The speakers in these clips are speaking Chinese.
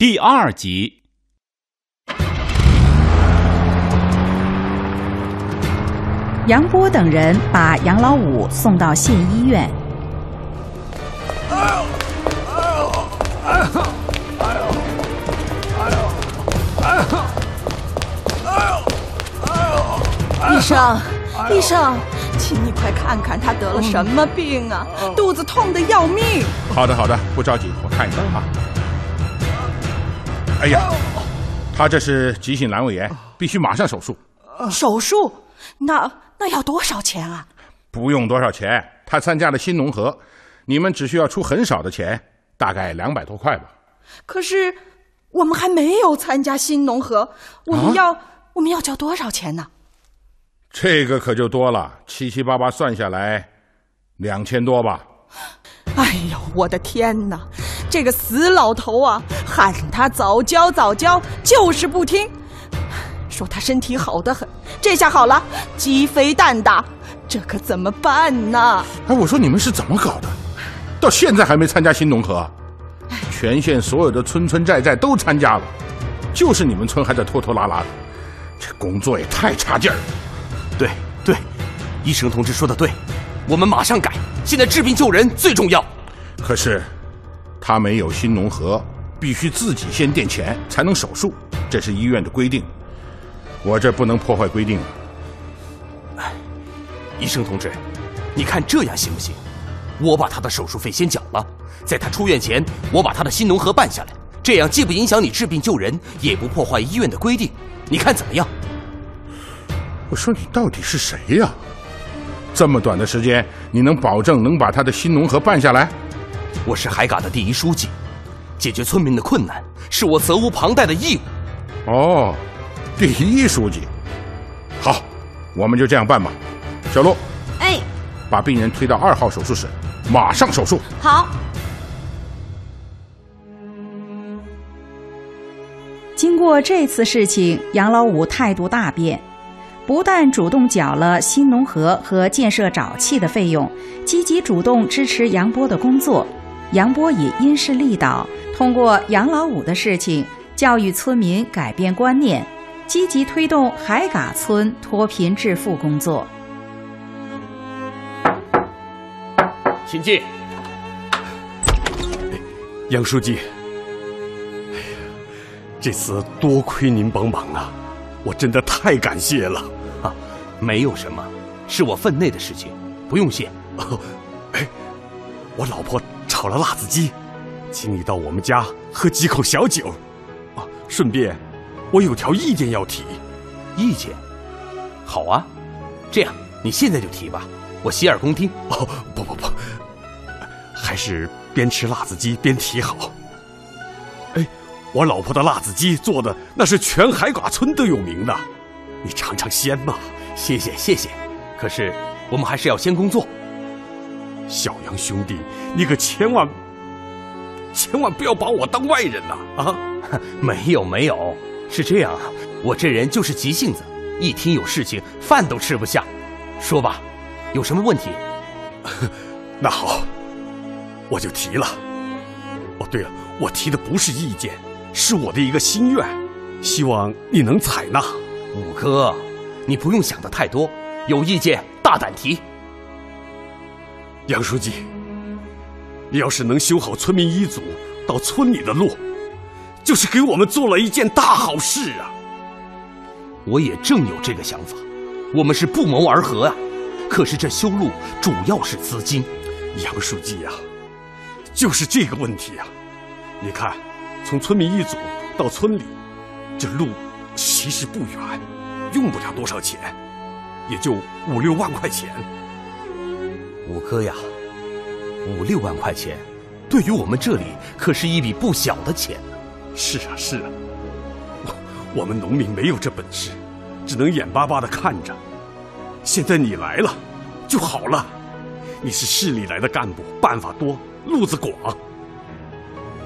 第二集，杨波等人把杨老五送到县医院。医生，医生，请你快看看他得了什么病啊！肚子痛的要命。好的，好的，不着急，我看一下啊。哎呀，他这是急性阑尾炎，必须马上手术。手术？那那要多少钱啊？不用多少钱，他参加了新农合，你们只需要出很少的钱，大概两百多块吧。可是我们还没有参加新农合，我们要、我们要交多少钱呢？这个可就多了，七七八八算下来，两千多吧。哎呦，我的天哪！这个死老头啊，喊他早教早教，就是不听。说他身体好得很，这下好了，鸡飞蛋打，这可怎么办呢？哎，我说你们是怎么搞的？到现在还没参加新农合？全县所有的村村寨寨都参加了，就是你们村还在拖拖拉拉的，这工作也太差劲儿了。对对，医生同志说的对，我们马上改。现在治病救人最重要。可是，他没有新农合，必须自己先垫钱才能手术，这是医院的规定。我这不能破坏规定啊。医生同志，你看这样行不行？我把他的手术费先缴了，在他出院前，我把他的新农合办下来，这样既不影响你治病救人，也不破坏医院的规定。你看怎么样？我说你到底是谁呀？这么短的时间，你能保证能把他的新农合办下来？我是海嘎的第一书记，解决村民的困难是我责无旁贷的义务。哦，第一书记，好，我们就这样办吧。小陆，哎，把病人推到二号手术室，马上手术。好。经过这次事情，杨老五态度大变，不但主动缴了新农合和建设沼气的费用，积极主动支持杨波的工作。杨波也因势利导，通过杨老五的事情教育村民改变观念，积极推动海嘎村脱贫致富工作。请进。杨书记，哎呀，这次多亏您帮忙啊，我真的太感谢了。啊，没有什么，是我分内的事情，不用谢。哦，哎，我老婆炒了辣子鸡，请你到我们家喝几口小酒。啊，顺便，我有条意见要提。意见？好啊，这样你现在就提吧，我洗耳恭听。哦，不不不，还是边吃辣子鸡边提好。哎，我老婆的辣子鸡做的那是全海寡村都有名的，你尝尝鲜嘛。谢谢谢谢，可是我们还是要先工作。小杨兄弟，你可千万千万不要把我当外人呐！啊，没有没有，是这样啊，我这人就是急性子，一听有事情，饭都吃不下。说吧，有什么问题？那好，我就提了。哦，对了，我提的不是意见，是我的一个心愿，希望你能采纳。五哥，你不用想的太多，有意见大胆提。杨书记，你要是能修好村民一组到村里的路，就是给我们做了一件大好事啊！我也正有这个想法，我们是不谋而合啊。可是这修路主要是资金，杨书记呀、就是这个问题呀、你看，从村民一组到村里，这路其实不远，用不了多少钱，也就五六万块钱。五哥呀，五六万块钱，对于我们这里可是一笔不小的钱。是啊，是啊，我 我们农民没有这本事，只能眼巴巴的看着。现在你来了，就好了。你是市里来的干部，办法多，路子广。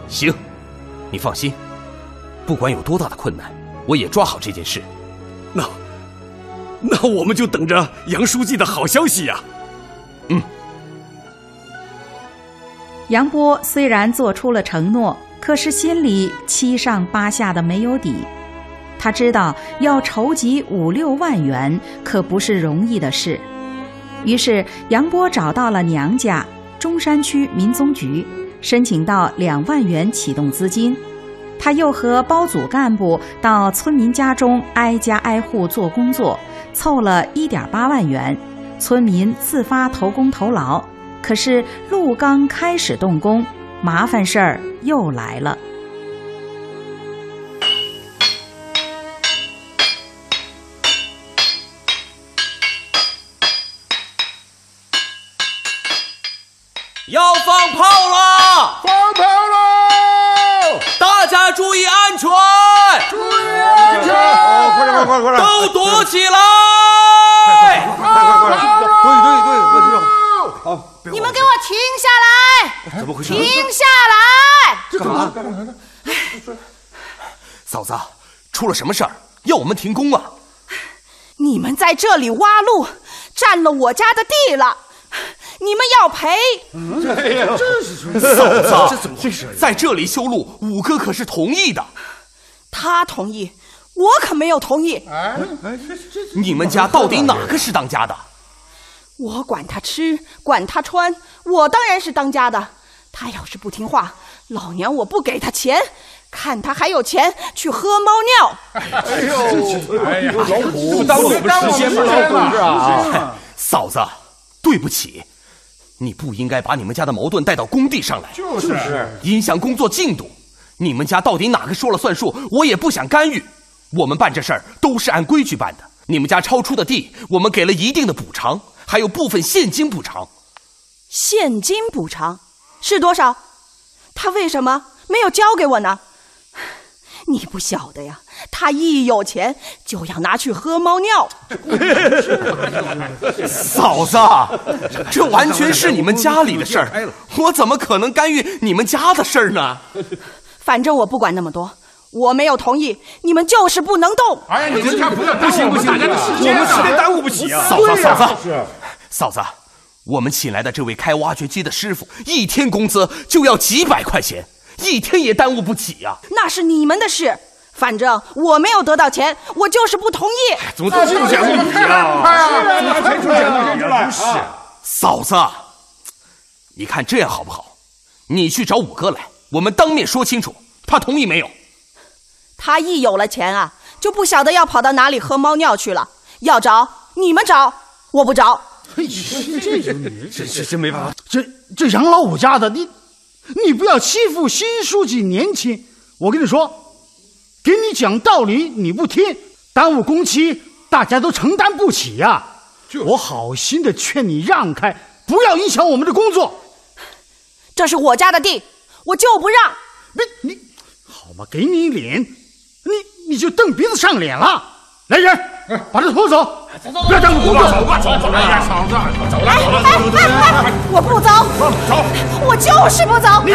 行，你放心，不管有多大的困难，我也抓好这件事。那，那我们就等着杨书记的好消息呀、杨波虽然做出了承诺，可是心里七上八下的没有底。他知道要筹集五六万元可不是容易的事，于是杨波找到了娘家中山区民宗局，申请到两万元启动资金。他又和包组干部到村民家中挨家挨户做工作，凑了一点八万元，村民自发投工投劳。可是路刚开始动工，麻烦事儿又来了。要放炮了！放炮了！大家注意安全！注意安全！哦，快点，快快快点！都躲起来！快快快！对对对，我知道。好，你们给我停下来！怎么回事？停下来！干嘛？干嘛？嫂子，出了什么事儿？要我们停工啊？你们在这里挖路，占了我家的地了，你们要赔！哎呀，这是嫂子，这怎么回事？在这里修路，五哥可是同意的。他同意，我可没有同意。哎，你们家到底哪个是当家的？我管他吃，管他穿，我当然是当家的。他要是不听话，老娘我不给他钱，看他还有钱去喝猫尿。哎呦，哎呀，老虎耽误我们时间不老虎是啊！嫂子，对不起，你不应该把你们家的矛盾带到工地上来，就是影响工作进度。你们家到底哪个说了算数？我也不想干预。我们办这事儿都是按规矩办的。你们家超出的地，我们给了一定的补偿，还有部分现金补偿。现金补偿是多少？他为什么没有交给我呢？你不晓得呀，他一有钱就要拿去喝猫尿。嫂子，这完全是你们家里的事儿，我怎么可能干预你们家的事儿呢？反正我不管那么多，我没有同意，你们就是不能动。哎呀，你们家不要不行不行，大家的时间我们时间啊！耽误不起啊！嫂子，嫂子，嫂子，我们请来的这位开挖掘机的师傅，一天工资就要几百块钱，一天也耽误不起呀、那是你们的事，反正我没有得到钱，我就是不同意。怎么都这么讲理啊？太不讲理了！是嫂子，你看这样好不好？你去找五哥来，我们当面说清楚，他同意没有？他一有了钱啊，就不晓得要跑到哪里喝猫尿去了。要找你们找，我不找。这这这真没办法。这这杨老五家的，你你不要欺负新书记年轻。我跟你说，给你讲道理你不听，耽误工期，大家都承担不起呀、我好心的劝你让开，不要影响我们的工作。这是我家的地，我就不让。你你好嘛，给你脸，你你就蹬鼻子上脸了。来人，把他拖走，不要耽误工作。哎呀，嫂子，走了，走了，哎哎哎！我不走，走。我就是不走。啊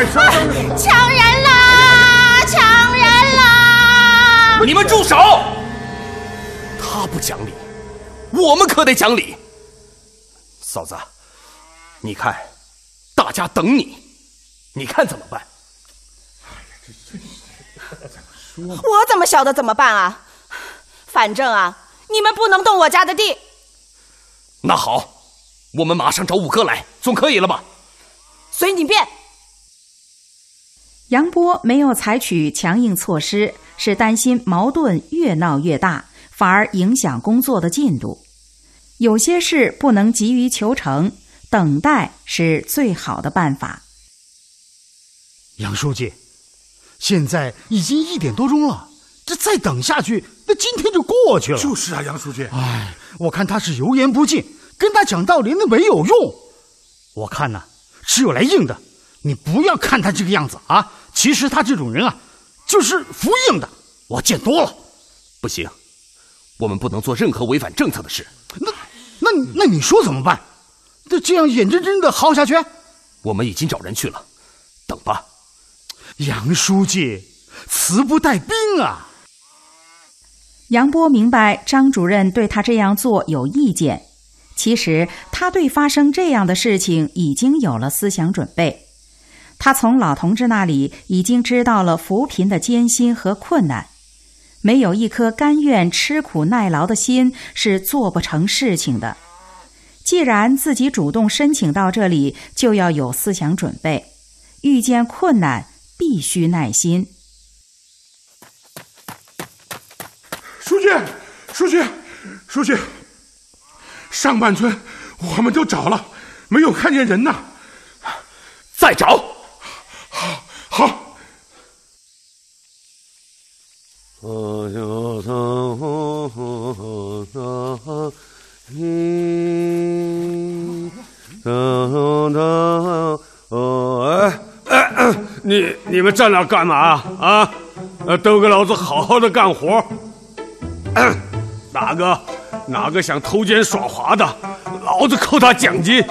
抢人啦！抢人啦！你们住手！他不讲理，我们可得讲理。嫂子，你看，大家等你，你看怎么办？我怎么晓得怎么办啊？反正啊，你们不能动我家的地。那好，我们马上找五哥来，总可以了吧？随你便。杨波没有采取强硬措施，是担心矛盾越闹越大，反而影响工作的进度。有些事不能急于求成，等待是最好的办法。杨书记，现在已经一点多钟了，这再等下去，那今天就过去了。就是啊，杨书记，哎，我看他是油盐不进，跟他讲道理那没有用。我看呐、只有来硬的。你不要看他这个样子啊，其实他这种人啊，就是服硬的，我见多了。不行，我们不能做任何违反政策的事。那那那你说怎么办？这这样眼睁睁的耗下去？我们已经找人去了，等吧。杨书记，词不带兵啊！杨波明白张主任对他这样做有意见，其实他对发生这样的事情已经有了思想准备。他从老同志那里已经知道了扶贫的艰辛和困难，没有一颗甘愿吃苦耐劳的心是做不成事情的。既然自己主动申请到这里，就要有思想准备，遇见困难必须耐心。书记，书记，书记，上半村我们都找了，没有看见人呐。再找。好，好。你你们站那干嘛啊？呃，都给老子好好的干活。哪个哪个想偷奸耍滑的，老子扣他奖金。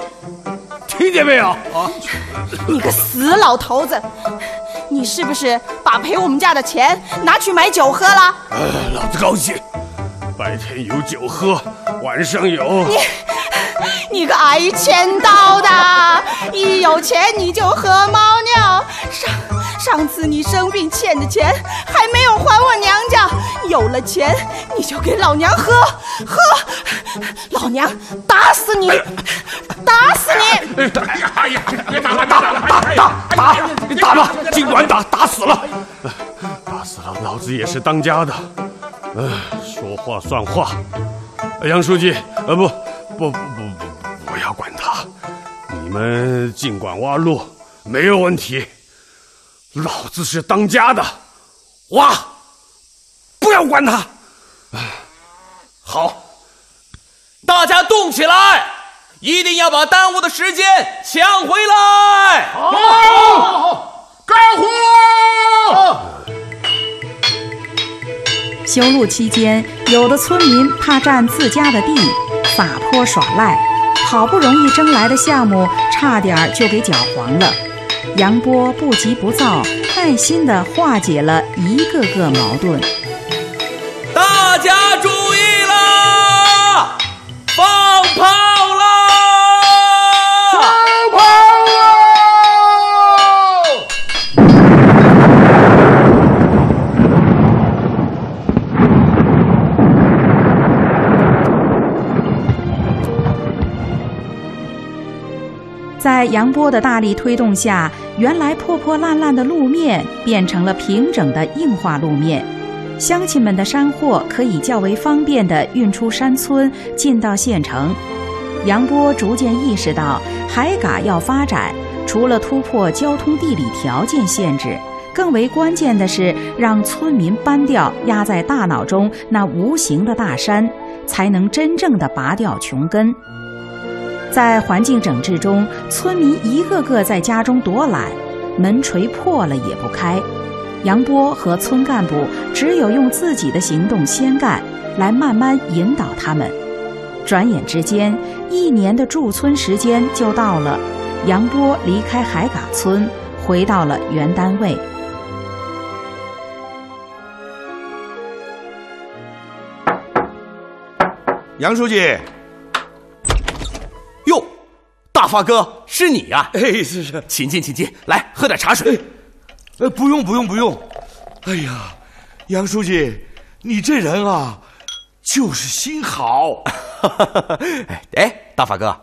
听见没有？啊！你个死老头子，你是不是把赔我们家的钱拿去买酒喝了？呃，老子高兴，白天有酒喝，晚上有。你，你个爱钱刀的，一有钱你就喝猫尿。上上次你生病欠的钱还没有还我娘家，有了钱你就给老娘喝喝，老娘打死你！打死你！哎呀哎呀！别打了，打打打打打吧，尽管打，打死了，打死了，老子也是当家的。呃，说话算话。杨书记，呃，不不不不，不不要管他，你们尽管挖路，没有问题。老子是当家的，挖，不要管他。好，大家动起来！一定要把耽误的时间抢回来！好，好，好，干活！修路期间，有的村民怕占自家的地，撒泼耍赖，好不容易争来的项目，差点就给搅黄了。杨波不急不躁，耐心地化解了一个个矛盾。在杨波的大力推动下，原来破破烂烂的路面变成了平整的硬化路面，乡亲们的山货可以较为方便地运出山村，进到县城。杨波逐渐意识到，海嘎要发展，除了突破交通地理条件限制，更为关键的是让村民搬掉压在大脑中那无形的大山，才能真正的拔掉穷根。在环境整治中，村民一个个在家中躲懒，门锤破了也不开。杨波和村干部只有用自己的行动先干，来慢慢引导他们。转眼之间，一年的驻村时间就到了。杨波离开海嘎村，回到了原单位。杨书记。大发哥，是你呀！哎，是是，请进，请进，来喝点茶水。呃，不用，不用，不用。哎呀，杨书记，你这人啊，就是心好。哎，大发哥，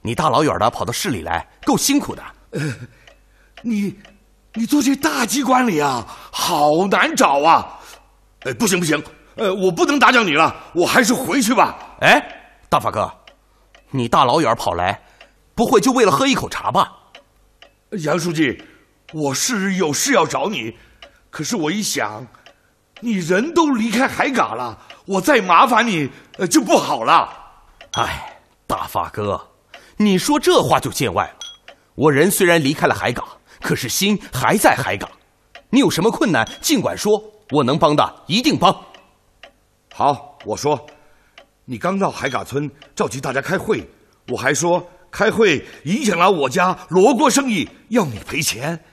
你大老远的跑到市里来，够辛苦的。呃，你，你做这大机关里啊，好难找啊。哎，不行不行，呃，我不能打搅你了，我还是回去吧。哎，大发哥，你大老远跑来。不会就为了喝一口茶吧，杨书记，我是有事要找你，可是我一想，你人都离开海港了，我再麻烦你呃就不好了。哎，大发哥，你说这话就见外了。我人虽然离开了海港，可是心还在海港。你有什么困难尽管说，我能帮的一定帮。好，我说，你刚到海港村召集大家开会，我还说。开会影响了我家罗锅生意，要你赔钱，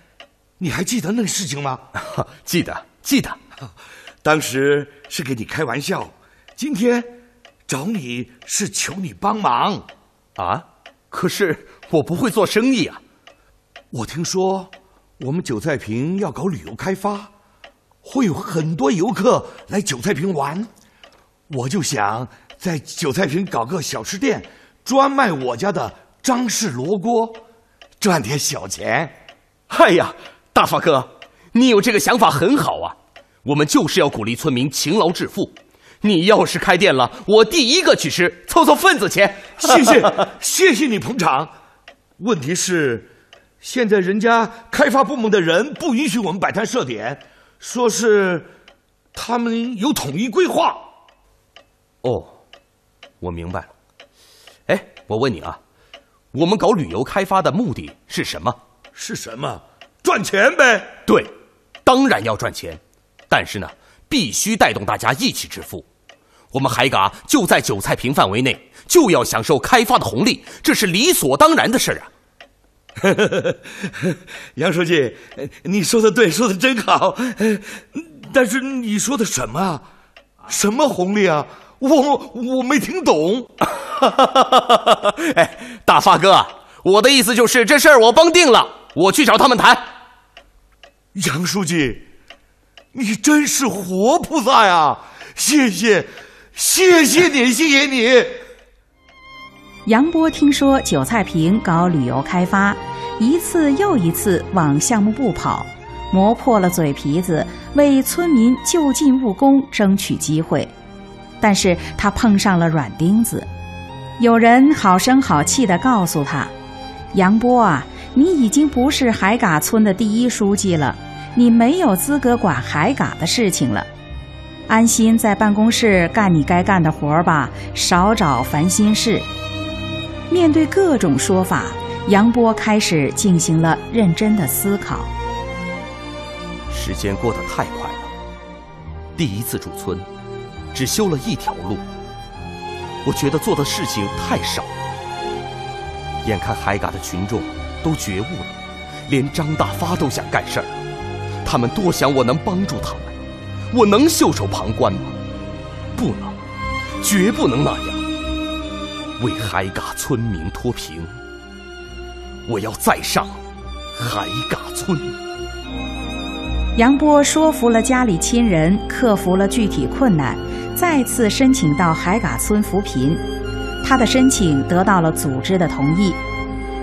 你还记得那事情吗？记得，记得。当时是给你开玩笑，今天找你是求你帮忙。啊？可是我不会做生意啊。我听说我们九菜坪要搞旅游开发，会有很多游客来九菜坪玩，我就想在九菜坪搞个小吃店，专卖我家的张氏罗锅，赚点小钱。哎呀，大发哥，你有这个想法很好啊！我们就是要鼓励村民勤劳致富。你要是开店了，我第一个去吃，凑凑份子钱。谢谢，谢谢你捧场。问题是，现在人家开发部门的人不允许我们摆摊设点，说是他们有统一规划。哦，我明白了。哎，我问你啊，我们搞旅游开发的目的是什么？是什么？赚钱呗。对，当然要赚钱，但是呢，必须带动大家一起致富。我们海嘎就在韭菜坪范围内，就要享受开发的红利，这是理所当然的事儿啊！杨书记，你说的对，说的真好。但是你说的什么啊？什么红利啊？我我没听懂。哎，大发哥，我的意思就是这事儿我帮定了，我去找他们谈。杨书记，你真是活菩萨呀！谢谢。谢谢你，谢谢你。杨波听说韭菜坪搞旅游开发，一次又一次往项目部跑，磨破了嘴皮子为村民就近务工争取机会，但是他碰上了软钉子。有人好声好气地告诉他：“杨波啊，你已经不是海嘎村的第一书记了，你没有资格管海嘎的事情了。”安心在办公室干你该干的活儿吧，少找烦心事。面对各种说法，杨波开始进行了认真的思考。时间过得太快了，第一次驻村，只修了一条路，我觉得做的事情太少。眼看海嘎的群众都觉悟了，连张大发都想干事儿，他们多想我能帮助他们。我能袖手旁观吗？不能，绝不能那样。为海嘎村民脱贫，我要再上海嘎村。杨波说服了家里亲人，克服了具体困难，再次申请到海嘎村扶贫。他的申请得到了组织的同意，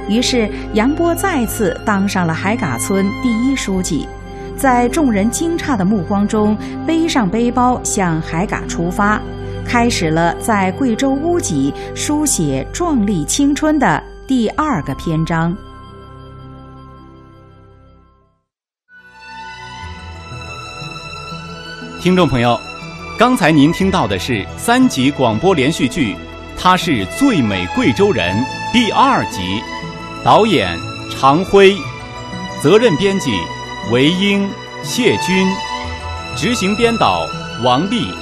于是杨波再次当上了海嘎村第一书记。在众人惊诧的目光中，背上背包向海嘎出发，开始了在贵州乌脊书写壮丽青春的第二个篇章。听众朋友，刚才您听到的是三集广播连续剧《她是最美贵州人》第二集，导演常辉，责任编辑。韦英、谢军，执行编导王丽，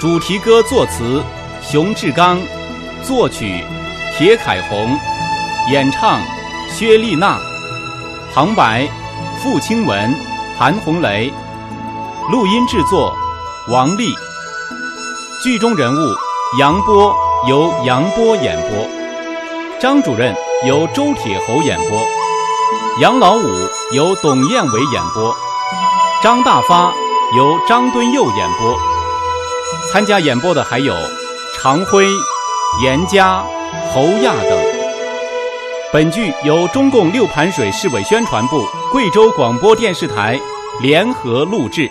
主题歌作词熊志刚，作曲铁凯红，演唱薛丽娜，旁白付清文、韩红雷，录音制作王丽，剧中人物杨波由杨波演播，张主任由周铁侯演播。杨老五由董艳伟演播，张大发由张敦佑演播。参加演播的还有常辉、严佳、侯亚等。本剧由中共六盘水市委宣传部、贵州广播电视台联合录制。